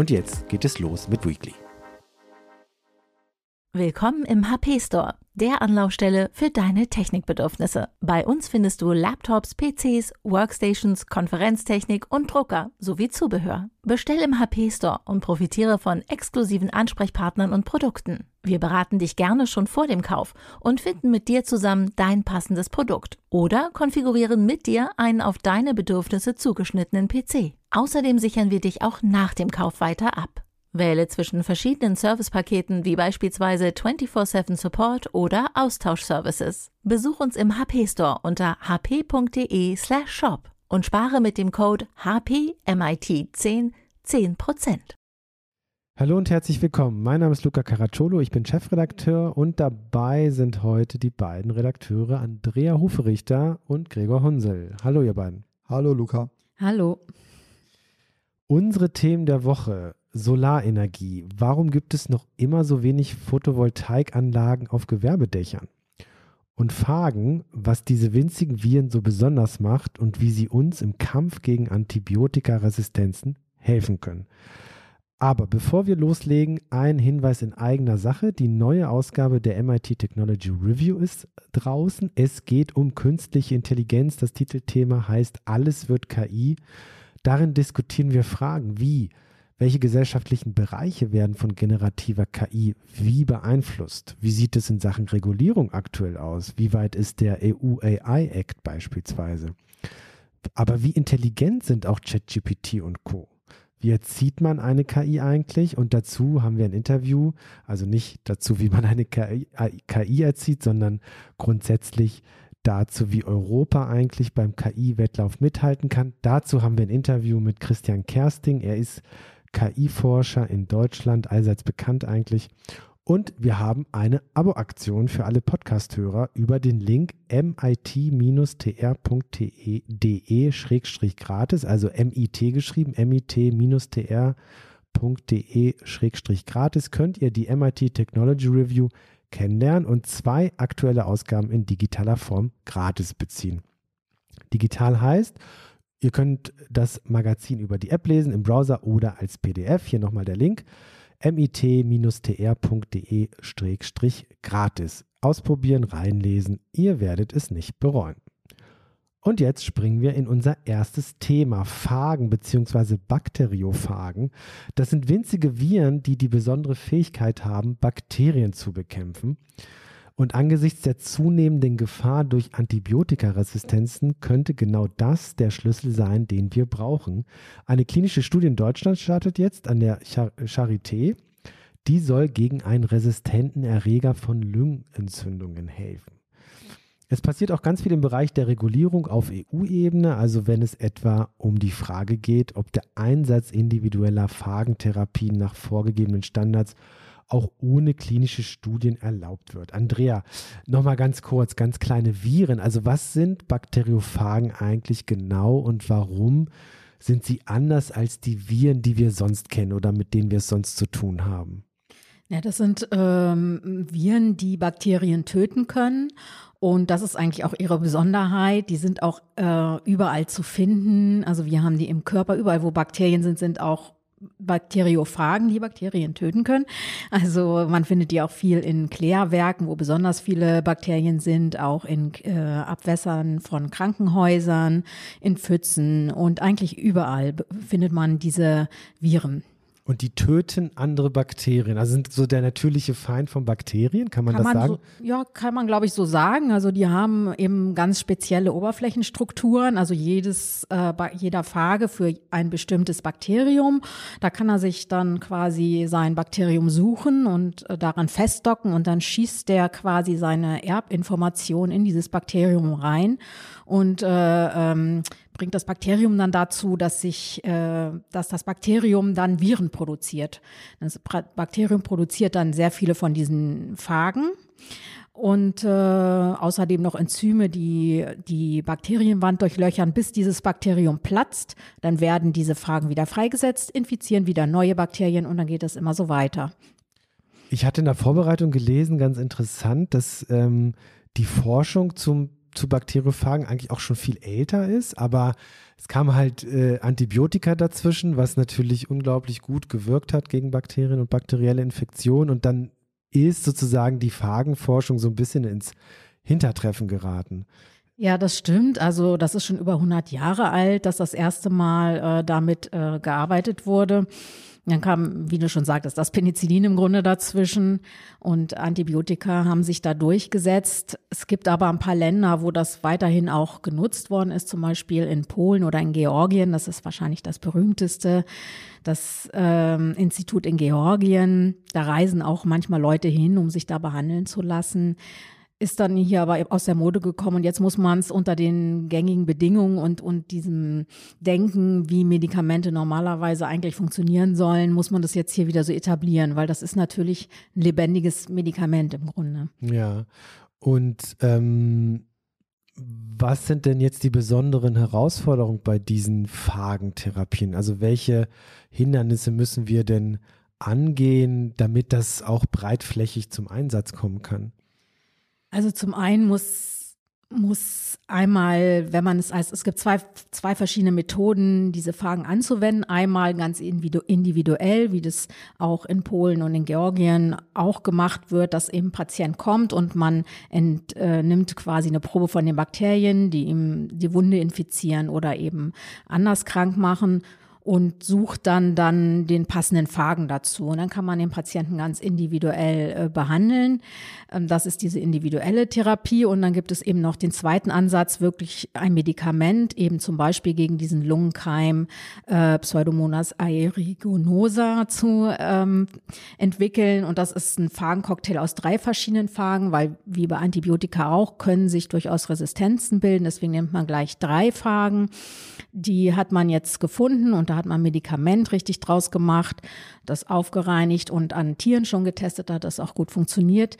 Und jetzt geht es los mit Weekly. Willkommen im HP Store, der Anlaufstelle für deine Technikbedürfnisse. Bei uns findest du Laptops, PCs, Workstations, Konferenztechnik und Drucker sowie Zubehör. Bestell im HP Store und profitiere von exklusiven Ansprechpartnern und Produkten. Wir beraten dich gerne schon vor dem Kauf und finden mit dir zusammen dein passendes Produkt oder konfigurieren mit dir einen auf deine Bedürfnisse zugeschnittenen PC. Außerdem sichern wir dich auch nach dem Kauf weiter ab. Wähle zwischen verschiedenen Servicepaketen wie beispielsweise 24/7 Support oder Austauschservices. Besuch uns im HP Store unter hp.de/shop und spare mit dem Code HPMIT10 10%. Hallo und herzlich willkommen. Mein Name ist Luca Caracciolo, ich bin Chefredakteur und dabei sind heute die beiden Redakteure Andrea Huferichter und Gregor Hunsel. Hallo ihr beiden. Hallo Luca. Hallo. Unsere Themen der Woche Solarenergie. Warum gibt es noch immer so wenig Photovoltaikanlagen auf Gewerbedächern? Und fragen, was diese winzigen Viren so besonders macht und wie sie uns im Kampf gegen Antibiotikaresistenzen helfen können. Aber bevor wir loslegen, ein Hinweis in eigener Sache. Die neue Ausgabe der MIT Technology Review ist draußen. Es geht um künstliche Intelligenz. Das Titelthema heißt Alles wird KI. Darin diskutieren wir Fragen wie welche gesellschaftlichen Bereiche werden von generativer KI wie beeinflusst? Wie sieht es in Sachen Regulierung aktuell aus? Wie weit ist der EU AI Act beispielsweise? Aber wie intelligent sind auch ChatGPT und Co? Wie erzieht man eine KI eigentlich? Und dazu haben wir ein Interview, also nicht dazu, wie man eine KI, KI erzieht, sondern grundsätzlich dazu, wie Europa eigentlich beim KI-Wettlauf mithalten kann. Dazu haben wir ein Interview mit Christian Kersting. Er ist KI-Forscher in Deutschland, allseits bekannt eigentlich. Und wir haben eine Abo-Aktion für alle Podcast-Hörer über den Link mit-tr.de-gratis, also MIT geschrieben, mit-tr.de-gratis könnt ihr die MIT Technology Review kennenlernen und zwei aktuelle Ausgaben in digitaler Form gratis beziehen. Digital heißt, Ihr könnt das Magazin über die App lesen im Browser oder als PDF. Hier nochmal der Link mit-tr.de-gratis. Ausprobieren, reinlesen, ihr werdet es nicht bereuen. Und jetzt springen wir in unser erstes Thema, Phagen bzw. Bakteriophagen. Das sind winzige Viren, die die besondere Fähigkeit haben, Bakterien zu bekämpfen. Und angesichts der zunehmenden Gefahr durch Antibiotikaresistenzen könnte genau das der Schlüssel sein, den wir brauchen. Eine klinische Studie in Deutschland startet jetzt an der Charité. Die soll gegen einen resistenten Erreger von Lungenentzündungen helfen. Es passiert auch ganz viel im Bereich der Regulierung auf EU-Ebene, also wenn es etwa um die Frage geht, ob der Einsatz individueller Phagentherapien nach vorgegebenen Standards auch ohne klinische Studien erlaubt wird. Andrea, nochmal ganz kurz, ganz kleine Viren. Also was sind Bakteriophagen eigentlich genau und warum sind sie anders als die Viren, die wir sonst kennen oder mit denen wir es sonst zu tun haben? Ja, das sind ähm, Viren, die Bakterien töten können. Und das ist eigentlich auch ihre Besonderheit. Die sind auch äh, überall zu finden. Also wir haben die im Körper, überall wo Bakterien sind, sind auch Bakteriophagen, die Bakterien töten können. Also man findet die auch viel in Klärwerken, wo besonders viele Bakterien sind, auch in äh, Abwässern von Krankenhäusern, in Pfützen und eigentlich überall findet man diese Viren. Und die töten andere Bakterien. Also sind so der natürliche Feind von Bakterien, kann man kann das man sagen? So, ja, kann man, glaube ich, so sagen. Also die haben eben ganz spezielle Oberflächenstrukturen. Also jedes, äh, jeder Phage für ein bestimmtes Bakterium. Da kann er sich dann quasi sein Bakterium suchen und äh, daran festdocken und dann schießt der quasi seine Erbinformation in dieses Bakterium rein und äh, ähm, bringt das Bakterium dann dazu, dass sich, äh, dass das Bakterium dann Viren produziert. Das Bakterium produziert dann sehr viele von diesen Phagen und äh, außerdem noch Enzyme, die die Bakterienwand durchlöchern, bis dieses Bakterium platzt. Dann werden diese Phagen wieder freigesetzt, infizieren wieder neue Bakterien und dann geht es immer so weiter. Ich hatte in der Vorbereitung gelesen, ganz interessant, dass ähm, die Forschung zum zu Bakteriophagen eigentlich auch schon viel älter ist, aber es kam halt äh, Antibiotika dazwischen, was natürlich unglaublich gut gewirkt hat gegen Bakterien und bakterielle Infektionen und dann ist sozusagen die Phagenforschung so ein bisschen ins Hintertreffen geraten. Ja, das stimmt. Also das ist schon über 100 Jahre alt, dass das erste Mal äh, damit äh, gearbeitet wurde. Dann kam, wie du schon sagtest, das Penicillin im Grunde dazwischen und Antibiotika haben sich da durchgesetzt. Es gibt aber ein paar Länder, wo das weiterhin auch genutzt worden ist, zum Beispiel in Polen oder in Georgien. Das ist wahrscheinlich das berühmteste. Das ähm, Institut in Georgien, da reisen auch manchmal Leute hin, um sich da behandeln zu lassen ist dann hier aber aus der Mode gekommen und jetzt muss man es unter den gängigen Bedingungen und, und diesem Denken, wie Medikamente normalerweise eigentlich funktionieren sollen, muss man das jetzt hier wieder so etablieren, weil das ist natürlich ein lebendiges Medikament im Grunde. Ja, und ähm, was sind denn jetzt die besonderen Herausforderungen bei diesen Phagentherapien? Also welche Hindernisse müssen wir denn angehen, damit das auch breitflächig zum Einsatz kommen kann? Also zum einen muss muss einmal, wenn man es als, es gibt zwei, zwei verschiedene Methoden, diese Fragen anzuwenden. Einmal ganz individuell, wie das auch in Polen und in Georgien auch gemacht wird, dass eben Patient kommt und man ent, äh, quasi eine Probe von den Bakterien, die ihm die Wunde infizieren oder eben anders krank machen und sucht dann dann den passenden Phagen dazu. Und dann kann man den Patienten ganz individuell äh, behandeln. Ähm, das ist diese individuelle Therapie. Und dann gibt es eben noch den zweiten Ansatz, wirklich ein Medikament, eben zum Beispiel gegen diesen Lungenkeim äh, Pseudomonas aeruginosa zu ähm, entwickeln. Und das ist ein Phagencocktail aus drei verschiedenen Phagen, weil wie bei Antibiotika auch können sich durchaus Resistenzen bilden. Deswegen nimmt man gleich drei Phagen. Die hat man jetzt gefunden und da hat man Medikament richtig draus gemacht, das aufgereinigt und an Tieren schon getestet hat, das auch gut funktioniert.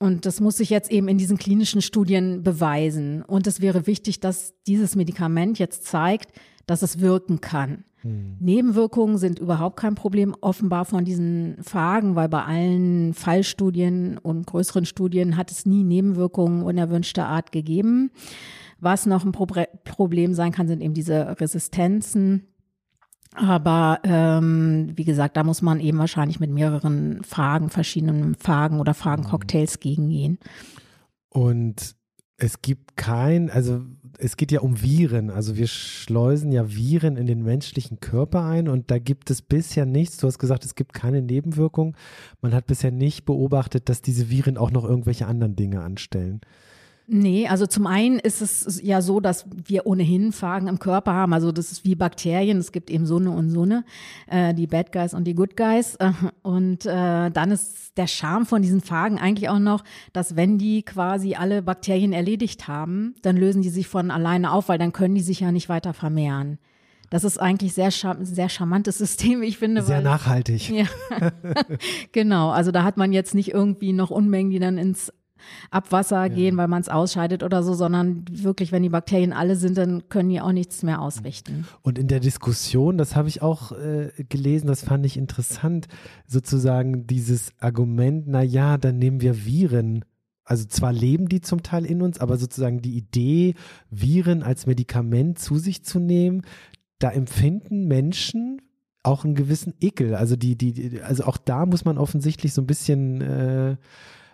Und das muss sich jetzt eben in diesen klinischen Studien beweisen. Und es wäre wichtig, dass dieses Medikament jetzt zeigt, dass es wirken kann. Hm. Nebenwirkungen sind überhaupt kein Problem offenbar von diesen Phagen, weil bei allen Fallstudien und größeren Studien hat es nie Nebenwirkungen unerwünschter Art gegeben. Was noch ein Pro Problem sein kann, sind eben diese Resistenzen. Aber ähm, wie gesagt, da muss man eben wahrscheinlich mit mehreren Fragen, verschiedenen Fragen oder Fragencocktails gegengehen. Und es gibt kein, also es geht ja um Viren. Also wir schleusen ja Viren in den menschlichen Körper ein und da gibt es bisher nichts. Du hast gesagt, es gibt keine Nebenwirkung. Man hat bisher nicht beobachtet, dass diese Viren auch noch irgendwelche anderen Dinge anstellen. Nee, also zum einen ist es ja so, dass wir ohnehin Phagen im Körper haben. Also das ist wie Bakterien. Es gibt eben so eine und so eine, äh, die Bad Guys und die Good Guys. Und äh, dann ist der Charme von diesen Phagen eigentlich auch noch, dass wenn die quasi alle Bakterien erledigt haben, dann lösen die sich von alleine auf, weil dann können die sich ja nicht weiter vermehren. Das ist eigentlich sehr, sehr charmantes System, ich finde. Sehr weil, nachhaltig. Ja. genau, also da hat man jetzt nicht irgendwie noch Unmengen, die dann ins Abwasser ja. gehen, weil man es ausscheidet oder so, sondern wirklich, wenn die Bakterien alle sind, dann können die auch nichts mehr ausrichten. Und in der Diskussion, das habe ich auch äh, gelesen, das fand ich interessant, sozusagen dieses Argument, na ja, dann nehmen wir Viren also zwar leben die zum Teil in uns, aber sozusagen die Idee, Viren als Medikament zu sich zu nehmen, da empfinden Menschen auch einen gewissen Ekel. Also die, die, also auch da muss man offensichtlich so ein bisschen äh,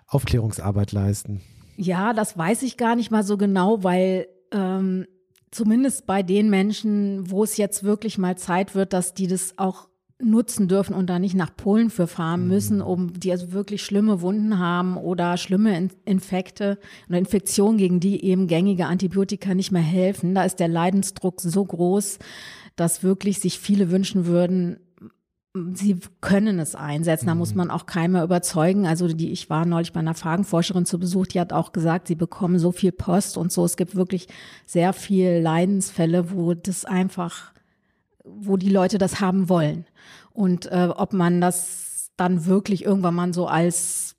Aufklärungsarbeit leisten? Ja, das weiß ich gar nicht mal so genau, weil ähm, zumindest bei den Menschen, wo es jetzt wirklich mal Zeit wird, dass die das auch nutzen dürfen und da nicht nach Polen für fahren mhm. müssen, um die also wirklich schlimme Wunden haben oder schlimme Infekte oder Infektionen, gegen die eben gängige Antibiotika nicht mehr helfen. Da ist der Leidensdruck so groß, dass wirklich sich viele wünschen würden, sie können es einsetzen. Da muss mhm. man auch keiner überzeugen. Also die, ich war neulich bei einer Fragenforscherin zu Besuch, die hat auch gesagt, sie bekommen so viel Post und so. Es gibt wirklich sehr viel Leidensfälle, wo das einfach, wo die Leute das haben wollen. Und äh, ob man das dann wirklich irgendwann mal so als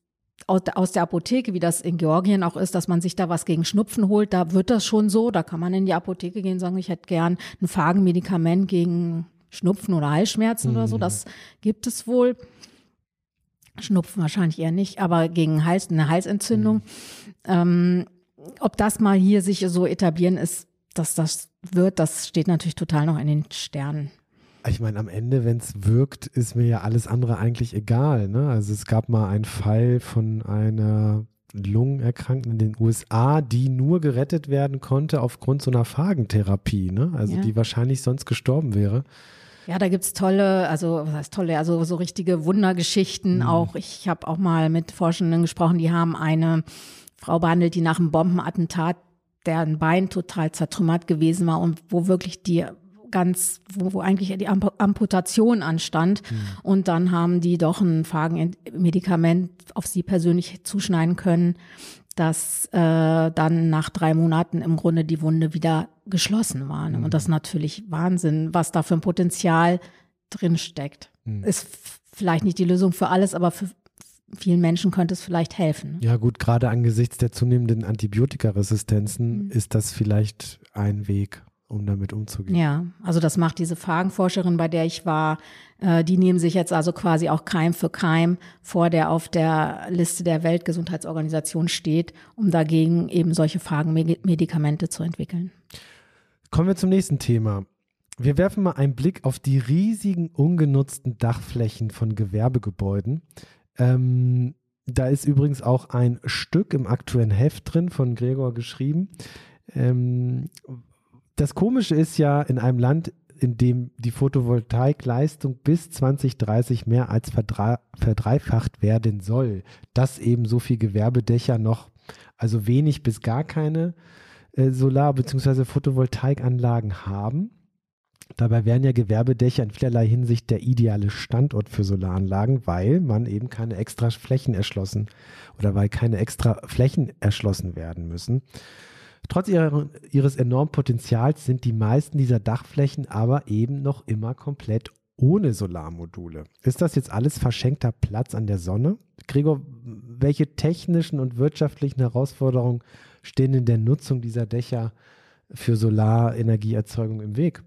aus der Apotheke, wie das in Georgien auch ist, dass man sich da was gegen Schnupfen holt, da wird das schon so. Da kann man in die Apotheke gehen und sagen, ich hätte gern ein Phagenmedikament gegen Schnupfen oder Halsschmerzen mhm. oder so. Mhm. Das gibt es wohl. Schnupfen wahrscheinlich eher nicht, aber gegen Hals, eine Halsentzündung. Mhm. Ähm, ob das mal hier sich so etablieren ist, dass das wird, das steht natürlich total noch in den Sternen. Ich meine, am Ende, wenn es wirkt, ist mir ja alles andere eigentlich egal. Ne? Also es gab mal einen Fall von einer Lungenerkrankten in den USA, die nur gerettet werden konnte aufgrund so einer Phagentherapie, ne? Also ja. die wahrscheinlich sonst gestorben wäre. Ja, da gibt's tolle, also was heißt tolle, also so richtige Wundergeschichten. Mhm. Auch ich habe auch mal mit Forschenden gesprochen, die haben eine Frau behandelt, die nach einem Bombenattentat, deren Bein total zertrümmert gewesen war und wo wirklich die ganz, wo, wo eigentlich die Amputation anstand. Mhm. Und dann haben die doch ein Phagenmedikament auf sie persönlich zuschneiden können, dass äh, dann nach drei Monaten im Grunde die Wunde wieder geschlossen war. Mhm. Und das ist natürlich Wahnsinn, was da für ein Potenzial drin steckt. Mhm. Ist vielleicht nicht die Lösung für alles, aber für vielen Menschen könnte es vielleicht helfen. Ja gut, gerade angesichts der zunehmenden Antibiotikaresistenzen mhm. ist das vielleicht ein Weg um damit umzugehen. Ja, also das macht diese Phagenforscherin, bei der ich war, äh, die nehmen sich jetzt also quasi auch Keim für Keim vor, der auf der Liste der Weltgesundheitsorganisation steht, um dagegen eben solche Phagenmedikamente zu entwickeln. Kommen wir zum nächsten Thema. Wir werfen mal einen Blick auf die riesigen ungenutzten Dachflächen von Gewerbegebäuden. Ähm, da ist übrigens auch ein Stück im aktuellen Heft drin von Gregor geschrieben. Ähm, das Komische ist ja, in einem Land, in dem die Photovoltaikleistung bis 2030 mehr als verdreifacht werden soll, dass eben so viel Gewerbedächer noch, also wenig bis gar keine äh, Solar- bzw. Photovoltaikanlagen haben. Dabei wären ja Gewerbedächer in vielerlei Hinsicht der ideale Standort für Solaranlagen, weil man eben keine extra Flächen erschlossen oder weil keine extra Flächen erschlossen werden müssen. Trotz ihrer, ihres enormen Potenzials sind die meisten dieser Dachflächen aber eben noch immer komplett ohne Solarmodule. Ist das jetzt alles verschenkter Platz an der Sonne? Gregor, welche technischen und wirtschaftlichen Herausforderungen stehen in der Nutzung dieser Dächer für Solarenergieerzeugung im Weg?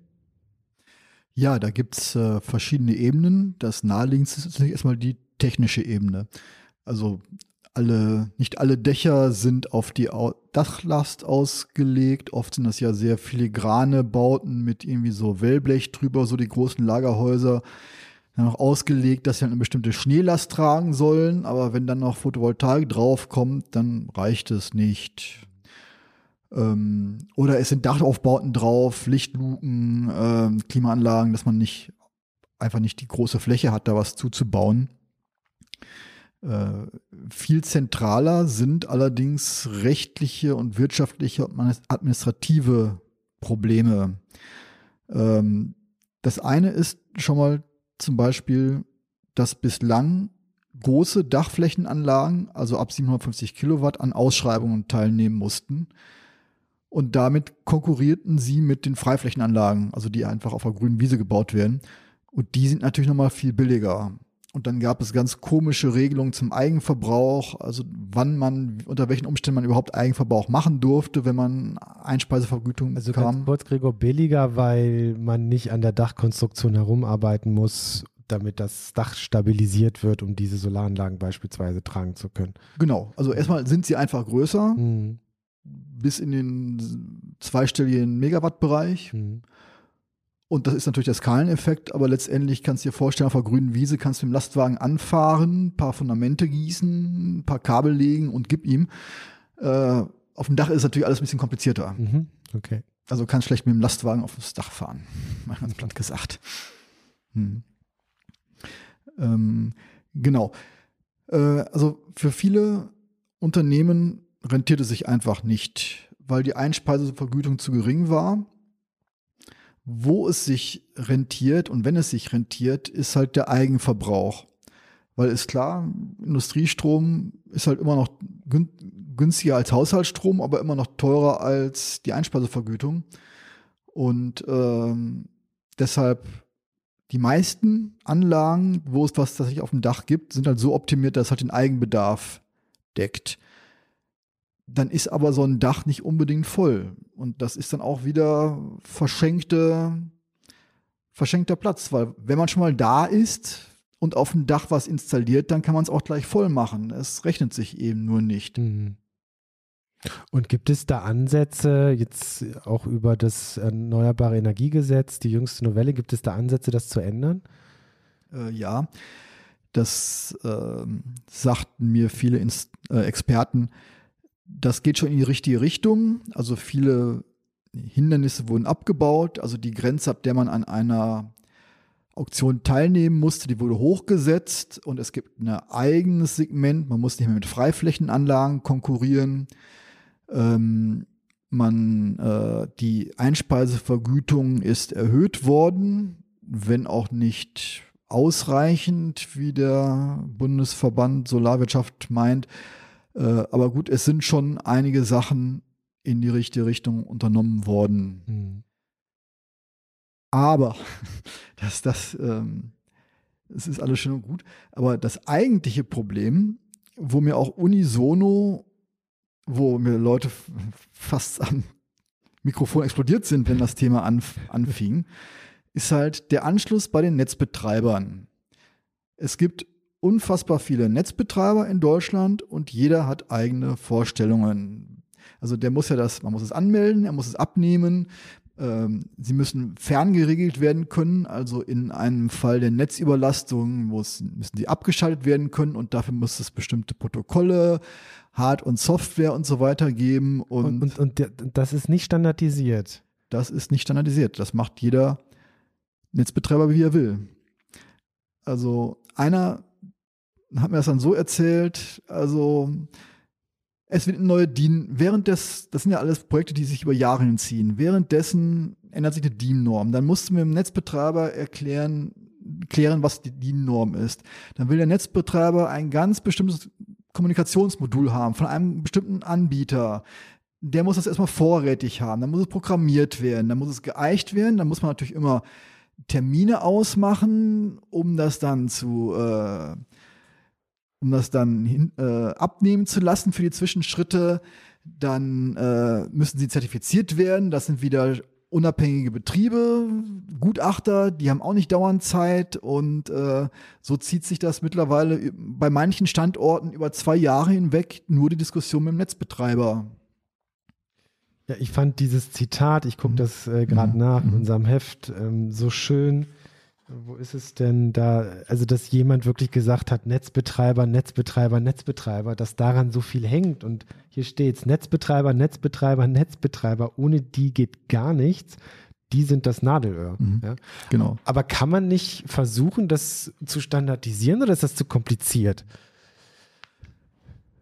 Ja, da gibt es äh, verschiedene Ebenen. Das naheliegendste ist natürlich erstmal die technische Ebene. Also alle, nicht alle Dächer sind auf die Dachlast ausgelegt. Oft sind das ja sehr filigrane Bauten mit irgendwie so Wellblech drüber, so die großen Lagerhäuser. Dann noch ausgelegt, dass sie eine bestimmte Schneelast tragen sollen. Aber wenn dann noch Photovoltaik draufkommt, dann reicht es nicht. Ähm, oder es sind Dachaufbauten drauf, Lichtluken, äh, Klimaanlagen, dass man nicht einfach nicht die große Fläche hat, da was zuzubauen. Äh, viel zentraler sind allerdings rechtliche und wirtschaftliche und administrative Probleme. Ähm, das eine ist schon mal zum Beispiel, dass bislang große Dachflächenanlagen, also ab 750 Kilowatt, an Ausschreibungen teilnehmen mussten. Und damit konkurrierten sie mit den Freiflächenanlagen, also die einfach auf der grünen Wiese gebaut werden. Und die sind natürlich nochmal viel billiger. Und dann gab es ganz komische Regelungen zum Eigenverbrauch, also wann man, unter welchen Umständen man überhaupt Eigenverbrauch machen durfte, wenn man Einspeisevergütung also bekam. Also kurz, Gregor, billiger, weil man nicht an der Dachkonstruktion herumarbeiten muss, damit das Dach stabilisiert wird, um diese Solaranlagen beispielsweise tragen zu können. Genau, also erstmal sind sie einfach größer, mhm. bis in den zweistelligen Megawattbereich. Mhm. Und das ist natürlich der Skaleneffekt, aber letztendlich kannst du dir vorstellen, auf der grünen Wiese kannst du mit dem Lastwagen anfahren, ein paar Fundamente gießen, ein paar Kabel legen und gib ihm. Äh, auf dem Dach ist natürlich alles ein bisschen komplizierter. Mhm, okay. Also kannst schlecht mit dem Lastwagen auf das Dach fahren, mal ganz platt gesagt. Hm. Ähm, genau. Äh, also für viele Unternehmen rentiert es sich einfach nicht, weil die Einspeisevergütung zu gering war Wo es sich rentiert und wenn es sich rentiert, ist halt der Eigenverbrauch. Weil ist klar, Industriestrom ist halt immer noch günstiger als Haushaltsstrom, aber immer noch teurer als die Einspeisevergütung. Und ähm, deshalb die meisten Anlagen, wo es was tatsächlich auf dem Dach gibt, sind halt so optimiert, dass es halt den Eigenbedarf deckt. Dann ist aber so ein Dach nicht unbedingt voll. Und das ist dann auch wieder verschenkte, verschenkter Platz, weil wenn man schon mal da ist und auf dem Dach was installiert, dann kann man es auch gleich voll machen. Es rechnet sich eben nur nicht. Mhm. Und gibt es da Ansätze, jetzt auch über das Erneuerbare Energiegesetz, die jüngste Novelle, gibt es da Ansätze, das zu ändern? Äh, ja, das äh, sagten mir viele Inst äh, Experten. Das geht schon in die richtige Richtung. Also viele Hindernisse wurden abgebaut. Also die Grenze, ab der man an einer Auktion teilnehmen musste, die wurde hochgesetzt und es gibt ein eigenes Segment. Man muss nicht mehr mit Freiflächenanlagen konkurrieren. Ähm, man, äh, die Einspeisevergütung ist erhöht worden, wenn auch nicht ausreichend, wie der Bundesverband Solarwirtschaft meint. Äh, aber gut, es sind schon einige Sachen in die richtige Richtung unternommen worden. Mhm. Aber, dass das, ähm, das ist alles schön und gut, aber das eigentliche Problem, wo mir auch unisono wo mir Leute fast am Mikrofon explodiert sind, wenn das Thema anf anfing, ist halt der Anschluss bei den Netzbetreibern. Es gibt unfassbar viele Netzbetreiber in Deutschland und jeder hat eigene Vorstellungen. Also der muss ja das, man muss es anmelden, er muss es abnehmen, ähm, sie müssen ferngeregelt werden können, also in einem Fall der Netzüberlastung muss, müssen sie abgeschaltet werden können und dafür muss es bestimmte Protokolle, Hard- und Software und so weiter geben. Und, und, und, und das ist nicht standardisiert. Das ist nicht standardisiert. Das macht jeder Netzbetreiber, wie er will. Also einer hat mir das dann so erzählt, also es wird eine neue DIN, während des, das sind ja alles Projekte, die sich über Jahre hinziehen, währenddessen ändert sich eine DIN-Norm. Dann musst du mit dem Netzbetreiber erklären, klären, was die DIN-Norm ist. Dann will der Netzbetreiber ein ganz bestimmtes Kommunikationsmodul haben von einem bestimmten Anbieter. Der muss das erstmal vorrätig haben, dann muss es programmiert werden, dann muss es geeicht werden, dann muss man natürlich immer Termine ausmachen, um das dann zu äh, um das dann hin, äh, abnehmen zu lassen für die Zwischenschritte. Dann äh, müssen sie zertifiziert werden. Das sind wieder unabhängige Betriebe, Gutachter, die haben auch nicht dauernd Zeit und äh, so zieht sich das mittlerweile bei manchen Standorten über zwei Jahre hinweg nur die Diskussion mit dem Netzbetreiber. Ja, ich fand dieses Zitat, ich gucke mhm. das äh, gerade mhm. nach in mhm. unserem Heft, ähm, so schön. Wo ist es denn da? Also, dass jemand wirklich gesagt hat, Netzbetreiber, Netzbetreiber, Netzbetreiber, dass daran so viel hängt. Und hier steht es, Netzbetreiber, Netzbetreiber, Netzbetreiber, ohne die geht gar nichts. Die sind das Nadelöhr. Mhm, ja? Genau. Aber kann man nicht versuchen, das zu standardisieren oder ist das zu kompliziert?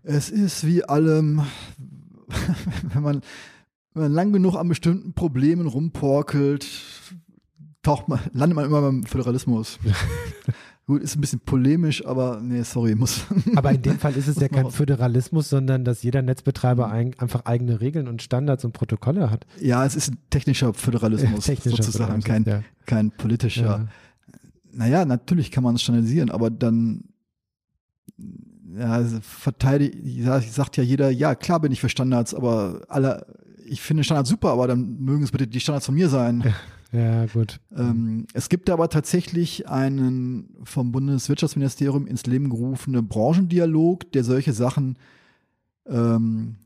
Es ist wie allem, wenn man, wenn man lang genug an bestimmten Problemen rumporkelt, taucht man, landet man immer beim Föderalismus. Gut, ist ein bisschen polemisch, aber nee, sorry, muss. Aber in dem Fall ist es ja kein Föderalismus, sondern dass jeder Netzbetreiber mhm. ein, einfach eigene Regeln und Standards und Protokolle hat. Ja, es ist ein technischer Föderalismus, technischer sozusagen, kein, ja. kein politischer. Ja. Naja, natürlich kann man es standardisieren, aber dann ja, verteidigt, ja, sagt ja jeder, ja, klar bin ich für Standards, aber alle, ich finde Standards super, aber dann mögen es bitte die Standards von mir sein. Ja. Gut. Ähm, es gibt aber tatsächlich einen vom Bundeswirtschaftsministerium ins Leben gerufenen Branchendialog, der solche Sachen ähm,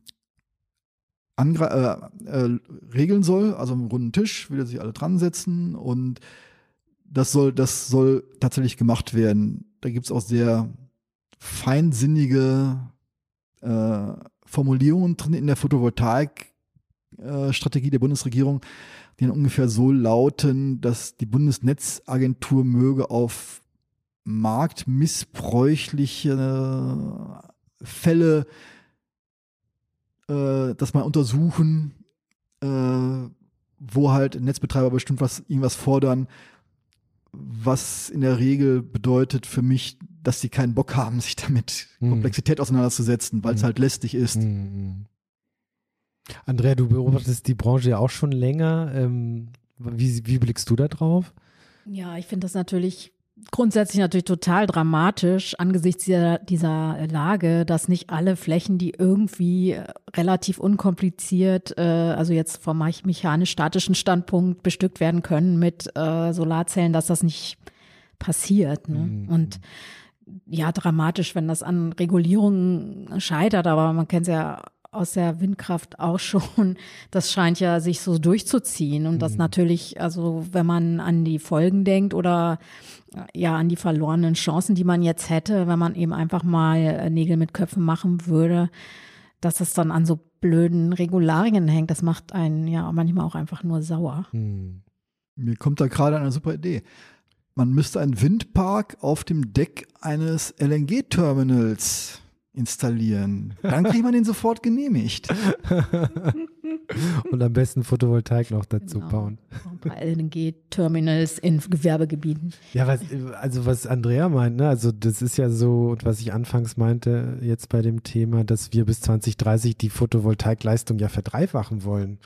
äh, äh, regeln soll. Also am runden Tisch will er sich alle dran setzen und das soll, das soll tatsächlich gemacht werden. Da gibt es auch sehr feinsinnige äh, Formulierungen drin in der Photovoltaik-Strategie äh, der Bundesregierung, die dann ungefähr so lauten, dass die Bundesnetzagentur möge auf marktmissbräuchliche Fälle äh, das mal untersuchen, äh, wo halt Netzbetreiber bestimmt was, irgendwas fordern, was in der Regel bedeutet für mich, dass sie keinen Bock haben, sich damit Mhm. Komplexität auseinanderzusetzen, weil es Mhm. halt lästig ist. Mhm. Andrea, du beobachtest die Branche ja auch schon länger. Ähm, wie, wie blickst du da drauf? Ja, ich finde das natürlich grundsätzlich natürlich total dramatisch angesichts dieser, dieser Lage, dass nicht alle Flächen, die irgendwie äh, relativ unkompliziert, äh, also jetzt vom mech- mechanisch-statischen Standpunkt bestückt werden können mit äh, Solarzellen, dass das nicht passiert. Ne? Mhm. Und ja, dramatisch, wenn das an Regulierungen scheitert, aber man kennt es ja aus der Windkraft auch schon. Das scheint ja sich so durchzuziehen und das Mhm. natürlich, also wenn man an die Folgen denkt oder äh, ja an die verlorenen Chancen, die man jetzt hätte, wenn man eben einfach mal äh, Nägel mit Köpfen machen würde, dass das dann an so blöden Regularien hängt, das macht einen ja manchmal auch einfach nur sauer. Hm. Mir kommt da gerade eine super Idee. Man müsste einen Windpark auf dem Deck eines LNG-Terminals installieren. Dann kriegt man den sofort genehmigt. Und am besten Photovoltaik noch dazu Genau. bauen. Paar LNG-Terminals in Gewerbegebieten. Ja, was, also was Andrea meint, ne, also das ist ja so, und was ich anfangs meinte jetzt bei dem Thema, dass wir bis 2030 die Photovoltaikleistung ja verdreifachen wollen.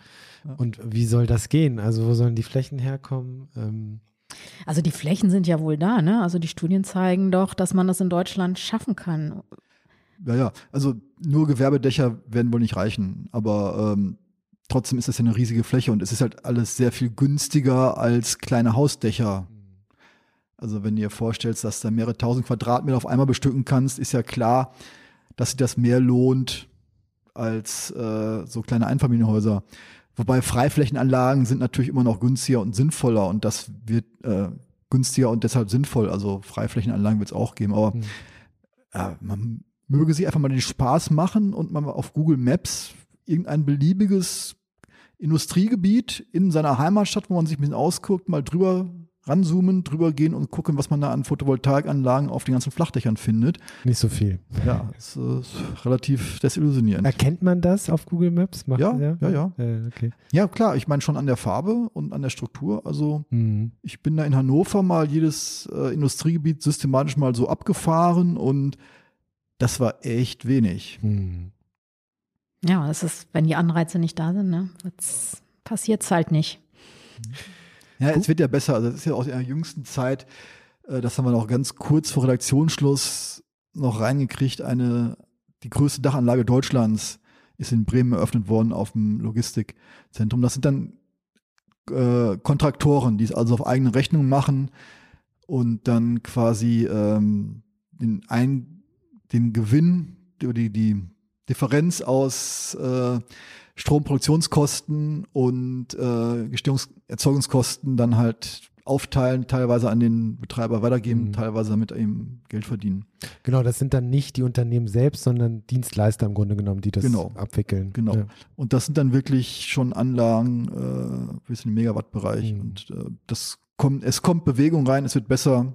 Ja. Und wie soll das gehen? Also wo sollen die Flächen herkommen? Ähm, Also die Flächen sind ja wohl da, ne? Also die Studien zeigen doch, dass man das in Deutschland schaffen kann. Ja, ja. Also nur Gewerbedächer werden wohl nicht reichen. Aber ähm, trotzdem ist das ja eine riesige Fläche und es ist halt alles sehr viel günstiger als kleine Hausdächer. Also wenn du dir vorstellst, dass du mehrere tausend Quadratmeter auf einmal bestücken kannst, ist ja klar, dass sich das mehr lohnt als äh, so kleine Einfamilienhäuser. Wobei Freiflächenanlagen sind natürlich immer noch günstiger und sinnvoller und das wird äh, günstiger und deshalb sinnvoll. Also Freiflächenanlagen wird es auch geben, aber Hm. ja, man möge sich einfach mal den Spaß machen und mal auf Google Maps irgendein beliebiges Industriegebiet in seiner Heimatstadt, wo man sich ein bisschen ausguckt, mal drüber ranzoomen, drüber gehen und gucken, was man da an Photovoltaikanlagen auf den ganzen Flachdächern findet. nicht so viel. Ja, das ist relativ desillusionierend. Erkennt man das auf Google Maps? Macht- Ja, ja, ja. Äh, okay. Ja, klar, ich meine schon an der Farbe und an der Struktur. Also Hm. ich bin da in Hannover mal jedes äh, Industriegebiet systematisch mal so abgefahren und das war echt wenig. Hm. Ja, das ist, wenn die Anreize nicht da sind, ne? Das passiert's halt nicht. Ja, es wird ja besser. Also das ist ja aus der jüngsten Zeit, äh, das haben wir noch ganz kurz vor Redaktionsschluss noch reingekriegt. Eine, die größte Dachanlage Deutschlands ist in Bremen eröffnet worden auf dem Logistikzentrum. Das sind dann äh, Kontraktoren, die es also auf eigene Rechnung machen und dann quasi ähm, den, ein, den Gewinn, die, die, die Differenz aus äh, Stromproduktionskosten und äh, Gestehungs Erzeugungskosten dann halt aufteilen, teilweise an den Betreiber weitergeben, Mhm. teilweise damit eben Geld verdienen. Genau, das sind dann nicht die Unternehmen selbst, sondern Dienstleister im Grunde genommen, die das Genau. abwickeln. Genau. Ja. Und das sind dann wirklich schon Anlagen äh, bis in den Megawattbereich. Mhm. Und äh, das kommt, es kommt Bewegung rein, es wird besser.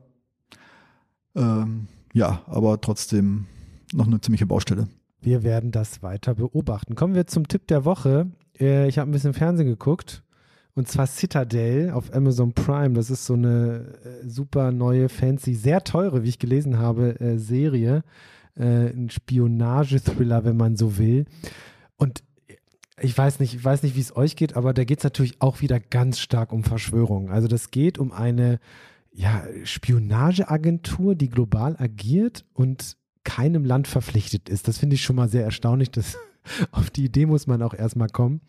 Ähm, ja, aber trotzdem noch eine ziemliche Baustelle. Wir werden das weiter beobachten. Kommen wir zum Tipp der Woche. Äh, Ich habe ein bisschen Fernsehen geguckt. Und zwar Citadel auf Amazon Prime. Das ist so eine äh, super neue, fancy, sehr teure, wie ich gelesen habe, äh, Serie. Ein Spionage-Thriller, wenn man so will. Und ich weiß nicht, ich weiß nicht, wie es euch geht, aber da geht es natürlich auch wieder ganz stark um Verschwörungen. Also das geht um eine ja, Spionageagentur, die global agiert und keinem Land verpflichtet ist. Das finde ich schon mal sehr erstaunlich. Das, auf die Idee muss man auch erstmal kommen.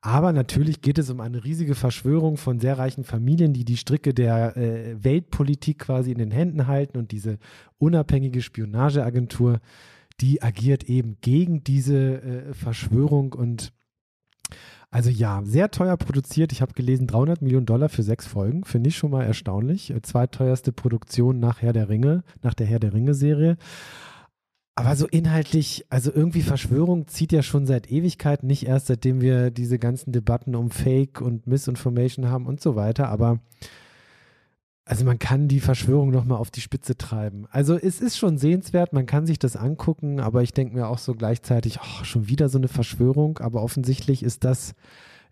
Aber natürlich geht es um eine riesige Verschwörung von sehr reichen Familien, die die Stricke der äh, Weltpolitik quasi in den Händen halten und diese unabhängige Spionageagentur, die agiert eben gegen diese äh, Verschwörung und also ja, sehr teuer produziert. Ich habe gelesen, 300 Millionen Dollar für sechs Folgen. Finde ich schon mal erstaunlich. Äh, Zweiteuerste Produktion nach Herr der Ringe, nach der Herr der Ringe-Serie. Aber so inhaltlich, also irgendwie Verschwörung zieht ja schon seit Ewigkeiten, nicht erst seitdem wir diese ganzen Debatten um Fake und Misinformation haben und so weiter. Aber also man kann die Verschwörung nochmal auf die Spitze treiben. Also es ist schon sehenswert, man kann sich das angucken, aber ich denke mir auch so gleichzeitig, oh, schon wieder so eine Verschwörung, aber offensichtlich ist das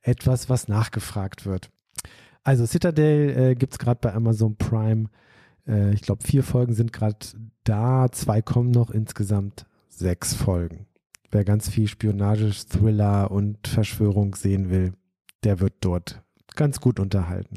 etwas, was nachgefragt wird. Also Citadel äh, gibt es gerade bei Amazon Prime. Äh, ich glaube, vier Folgen sind gerade da, zwei kommen noch, insgesamt sechs Folgen. Wer ganz viel Spionage, Thriller und Verschwörung sehen will, der wird dort ganz gut unterhalten.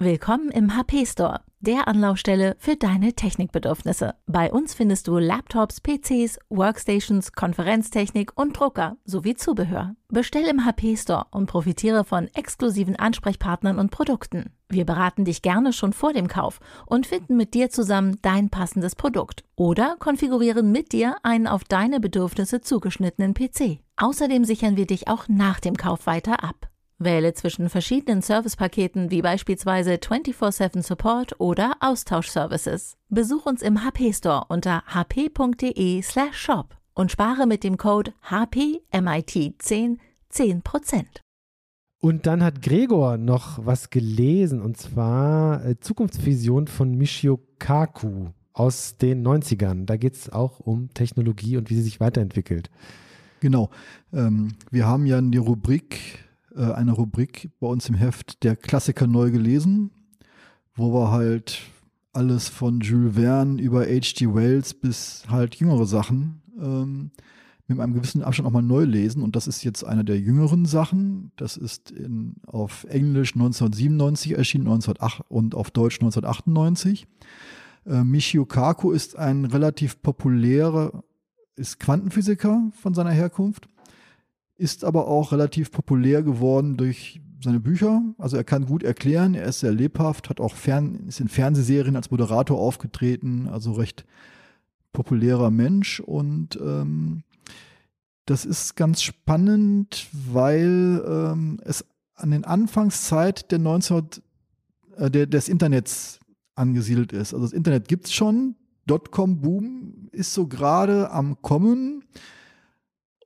Willkommen im HP Store, der Anlaufstelle für deine Technikbedürfnisse. Bei uns findest du Laptops, PCs, Workstations, Konferenztechnik und Drucker sowie Zubehör. Bestell im HP Store und profitiere von exklusiven Ansprechpartnern und Produkten. Wir beraten dich gerne schon vor dem Kauf und finden mit dir zusammen dein passendes Produkt oder konfigurieren mit dir einen auf deine Bedürfnisse zugeschnittenen PC. Außerdem sichern wir dich auch nach dem Kauf weiter ab. Wähle zwischen verschiedenen Servicepaketen wie beispielsweise 24/7 Support oder Austauschservices. Besuch uns im HP Store unter hp.de/shop und spare mit dem Code HPMIT10 10%. Und dann hat Gregor noch was gelesen und zwar äh, Zukunftsvision von Michio Kaku aus den 90ern. Da geht es auch um Technologie und wie sie sich weiterentwickelt. Genau. Ähm, wir haben ja in die Rubrik äh, eine Rubrik bei uns im Heft der Klassiker neu gelesen, wo wir halt alles von Jules Verne über H.G. Wells bis halt jüngere Sachen ähm, mit einem gewissen Abstand nochmal neu lesen. Und das ist jetzt eine der jüngeren Sachen. Das ist in, auf Englisch 1997 erschienen 1908 und auf Deutsch 1998. Äh, Michio Kaku ist ein relativ populärer, ist Quantenphysiker von seiner Herkunft ist aber auch relativ populär geworden durch seine Bücher. Also er kann gut erklären, er ist sehr lebhaft, hat auch Fern ist in Fernsehserien als Moderator aufgetreten, also recht populärer Mensch und ähm, das ist ganz spannend, weil ähm, es an den Anfangszeit der 19 äh, der, des Internets angesiedelt ist. Also das Internet gibt es schon, Dotcom-Boom ist so gerade am Kommen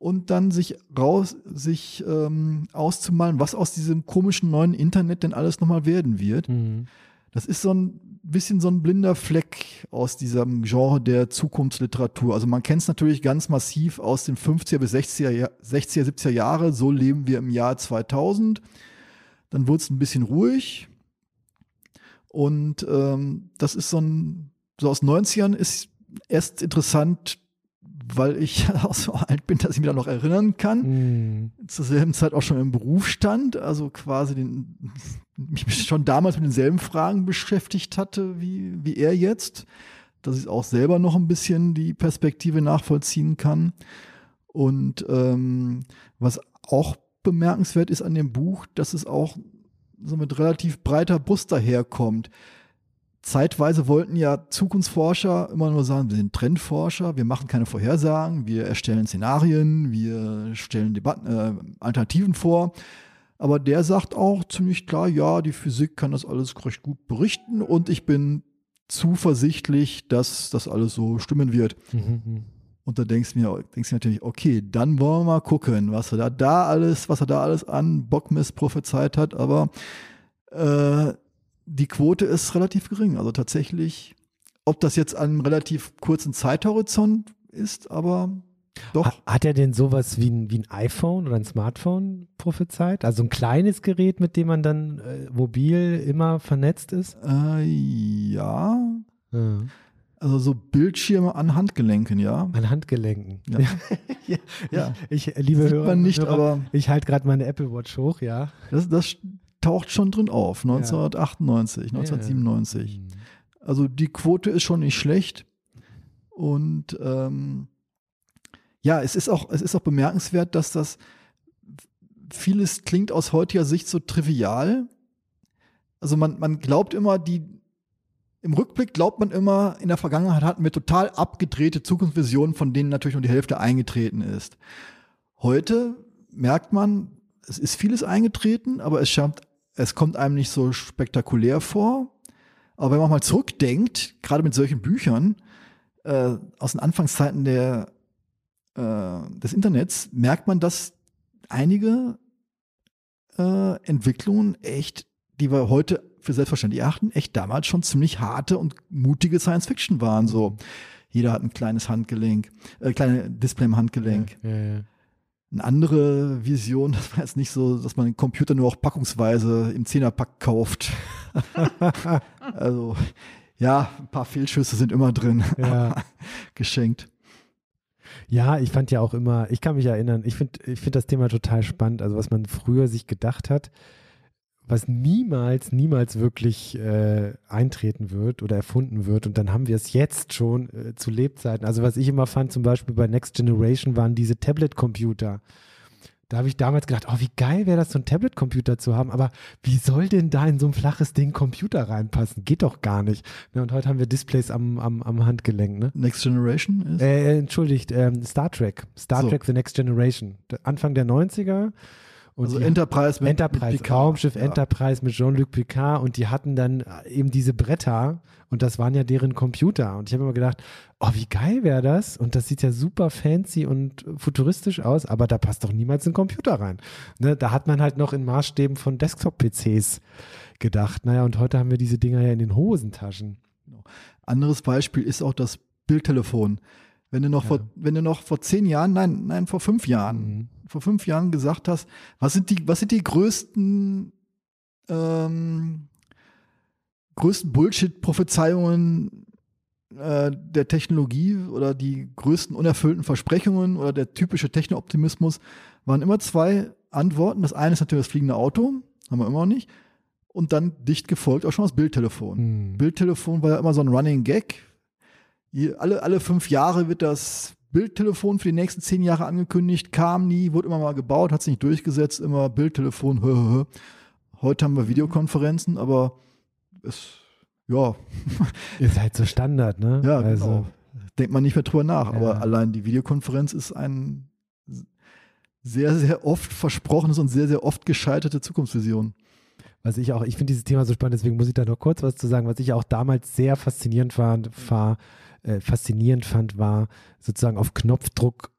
und dann sich raus, sich ähm, auszumalen, was aus diesem komischen neuen Internet denn alles nochmal werden wird. Mhm. Das ist so ein bisschen so ein blinder Fleck aus diesem Genre der Zukunftsliteratur. Also man kennt es natürlich ganz massiv aus den 50er bis 60er, 60er, 70er Jahre. So leben wir im Jahr 2000. Dann wurde es ein bisschen ruhig. Und ähm, das ist so ein, so aus 90ern ist erst interessant, weil ich auch so alt bin, dass ich mich da noch erinnern kann. Mm. Zur selben Zeit auch schon im Beruf stand, also quasi den, mich schon damals mit denselben Fragen beschäftigt hatte, wie, wie er jetzt. Dass ich auch selber noch ein bisschen die Perspektive nachvollziehen kann. Und ähm, was auch bemerkenswert ist an dem Buch, dass es auch so mit relativ breiter Brust daherkommt zeitweise wollten ja Zukunftsforscher immer nur sagen, wir sind Trendforscher, wir machen keine Vorhersagen, wir erstellen Szenarien, wir stellen Debatten, äh, Alternativen vor. Aber der sagt auch ziemlich klar, ja, die Physik kann das alles recht gut berichten und ich bin zuversichtlich, dass das alles so stimmen wird. Mhm. Und da denkst du mir, denkst du natürlich, okay, dann wollen wir mal gucken, was er da, da alles, was er da alles an Bockmist prophezeit hat. Aber äh, die Quote ist relativ gering. Also tatsächlich, ob das jetzt an einem relativ kurzen Zeithorizont ist, aber doch. Hat er denn sowas wie ein, wie ein iPhone oder ein Smartphone prophezeit? Also ein kleines Gerät, mit dem man dann äh, mobil immer vernetzt ist? Äh, ja. ja. Also so Bildschirme an Handgelenken, ja. An Handgelenken. Ja. ja. ja. Ich, ich, liebe Sieht Hörer, man nicht, Hörer, aber ich halte gerade meine Apple Watch hoch, ja. Das, das taucht schon drin auf, 1998, ja. 1997. Ja. Also die Quote ist schon nicht schlecht. Und ähm, ja, es ist auch, es ist auch bemerkenswert, dass das vieles klingt aus heutiger Sicht so trivial. Also man, man glaubt immer, die, im Rückblick glaubt man immer, in der Vergangenheit hatten wir total abgedrehte Zukunftsvisionen, von denen natürlich nur die Hälfte eingetreten ist. Heute merkt man, es ist vieles eingetreten, aber es scheint es kommt einem nicht so spektakulär vor. Aber wenn man mal zurückdenkt, gerade mit solchen Büchern äh, aus den Anfangszeiten der, äh, des Internets, merkt man, dass einige äh, Entwicklungen echt, die wir heute für selbstverständlich erachten, echt damals schon ziemlich harte und mutige Science Fiction waren. So, jeder hat ein kleines Handgelenk, äh, kleine Display im Handgelenk. Ja, ja, ja. Eine andere Vision, das war jetzt nicht so, dass man den Computer nur auch packungsweise im Zehnerpack kauft. also ja, ein paar Fehlschüsse sind immer drin. Ja. Geschenkt. Ja, ich fand ja auch immer, ich kann mich erinnern, ich finde ich find das Thema total spannend, also was man früher sich gedacht hat, was niemals, niemals wirklich äh, eintreten wird oder erfunden wird. Und dann haben wir es jetzt schon äh, zu Lebzeiten. Also was ich immer fand, zum Beispiel bei Next Generation waren diese Tablet-Computer. Da habe ich damals gedacht, oh, wie geil wäre das, so ein Tablet-Computer zu haben. Aber wie soll denn da in so ein flaches Ding Computer reinpassen? Geht doch gar nicht. Ja, und heute haben wir Displays am, am, am Handgelenk. Ne? Next Generation ist? Äh, entschuldigt, ähm, Star Trek. Star So. Trek The Next Generation. Anfang der 90er. Und also Enterprise mit Enterprise, mit Picard. Raumschiff Ja. Enterprise mit Jean-Luc Picard und die hatten dann äh, eben diese Bretter und das waren ja deren Computer. Und ich habe immer gedacht, oh, wie geil wäre das? Und das sieht ja super fancy und futuristisch aus, aber da passt doch niemals ein Computer rein. Ne, da hat man halt noch in Maßstäben von Desktop-PCs gedacht. Naja, und heute haben wir diese Dinger ja in den Hosentaschen. Anderes Beispiel ist auch das Bildtelefon. Wenn du noch Ja. vor, wenn du noch vor zehn Jahren, nein, nein, vor fünf Jahren, Mhm. Vor fünf Jahren gesagt hast, was sind die, was sind die größten, ähm, größten Bullshit-Prophezeiungen äh, der Technologie oder die größten unerfüllten Versprechungen oder der typische Techno-Optimismus, waren immer zwei Antworten. Das eine ist natürlich das fliegende Auto, haben wir immer noch nicht. Und dann dicht gefolgt auch schon das Bildtelefon. Mhm. Bildtelefon war ja immer so ein Running Gag. Alle, alle fünf Jahre wird das Bildtelefon für die nächsten zehn Jahre angekündigt, kam nie, wurde immer mal gebaut, hat sich nicht durchgesetzt, immer Bildtelefon. Hö, hö, hö. Heute haben wir Videokonferenzen, aber es, ja, Ist halt so Standard, ne? ja, also, genau. Denkt man nicht mehr drüber nach. Ja. Aber allein die Videokonferenz ist ein sehr, sehr oft versprochenes und sehr, sehr oft gescheiterte Zukunftsvision. Was ich auch, ich finde dieses Thema so spannend, deswegen muss ich da noch kurz was zu sagen. Was ich auch damals sehr faszinierend fand, war, äh, faszinierend fand, war sozusagen auf Knopfdruck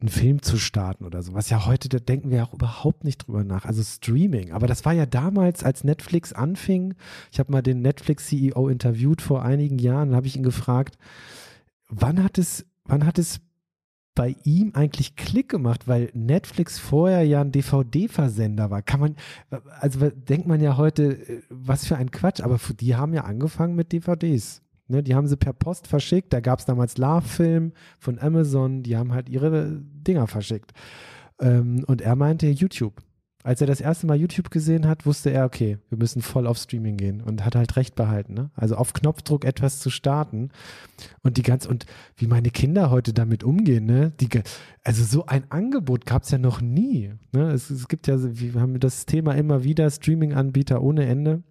einen Film zu starten oder so. Was ja heute, da denken wir auch überhaupt nicht drüber nach. Also Streaming. Aber das war ja damals, als Netflix anfing. Ich habe mal den Netflix-CEO interviewt vor einigen Jahren, da habe ich ihn gefragt, wann hat es, wann hat es bei ihm eigentlich Klick gemacht, weil Netflix vorher ja ein DVD-Versender war. Kann man, also denkt man ja heute, äh, was für ein Quatsch, aber die haben ja angefangen mit DVDs. Ne, die haben sie per Post verschickt. Da gab es damals Love-Film von Amazon. Die haben halt ihre Dinger verschickt. Ähm, und er meinte YouTube. Als er das erste Mal YouTube gesehen hat, wusste er, okay, wir müssen voll auf Streaming gehen und hat halt recht behalten. Ne? Also auf Knopfdruck etwas zu starten und die ganz und wie meine Kinder heute damit umgehen, ne? Die, also so ein Angebot gab es ja noch nie. Ne? Es, es gibt ja, wir haben das Thema immer wieder, Streaming-Anbieter ohne Ende.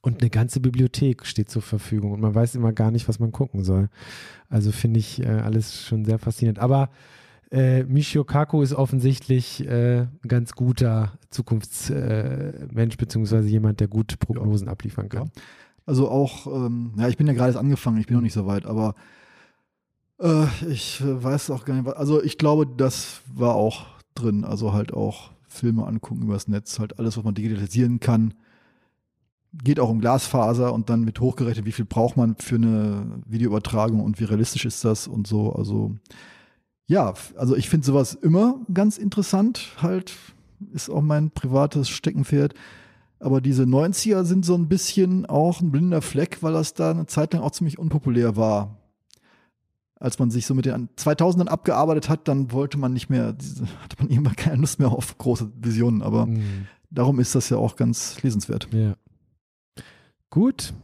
Und eine ganze Bibliothek steht zur Verfügung und man weiß immer gar nicht, was man gucken soll. Also finde ich äh, alles schon sehr faszinierend. Aber äh, Michio Kaku ist offensichtlich äh, ein ganz guter Zukunftsmensch, äh, beziehungsweise jemand, der gute Prognosen abliefern kann. Also auch, ähm, ja, ich bin ja gerade erst angefangen, ich bin noch nicht so weit, aber äh, ich weiß auch gar nicht, was, also ich glaube, das war auch drin, also halt auch Filme angucken übers Netz, halt alles, was man digitalisieren kann. Geht auch um Glasfaser und dann wird hochgerechnet, wie viel braucht man für eine Videoübertragung und wie realistisch ist das und so. Also ja, also ich finde sowas immer ganz interessant, halt ist auch mein privates Steckenpferd. Aber diese 90er sind so ein bisschen auch ein blinder Fleck, weil das da eine Zeit lang auch ziemlich unpopulär war. Als man sich so mit den 2000ern abgearbeitet hat, dann wollte man nicht mehr, hatte man irgendwann keine Lust mehr auf große Visionen. Aber Mhm. darum ist das ja auch ganz lesenswert. Ja. Gut.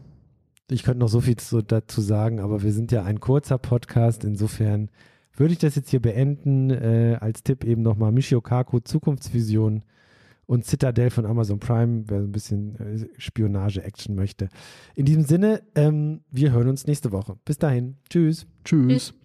Ich könnte noch so viel zu, dazu sagen, aber wir sind ja ein kurzer Podcast. Insofern würde ich das jetzt hier beenden. Äh, als Tipp eben nochmal Michio Kaku, Zukunftsvision und Citadel von Amazon Prime, wer so ein bisschen äh, Spionage-Action möchte. In diesem Sinne, ähm, wir hören uns nächste Woche. Bis dahin. Tschüss. Tschüss. Tschüss.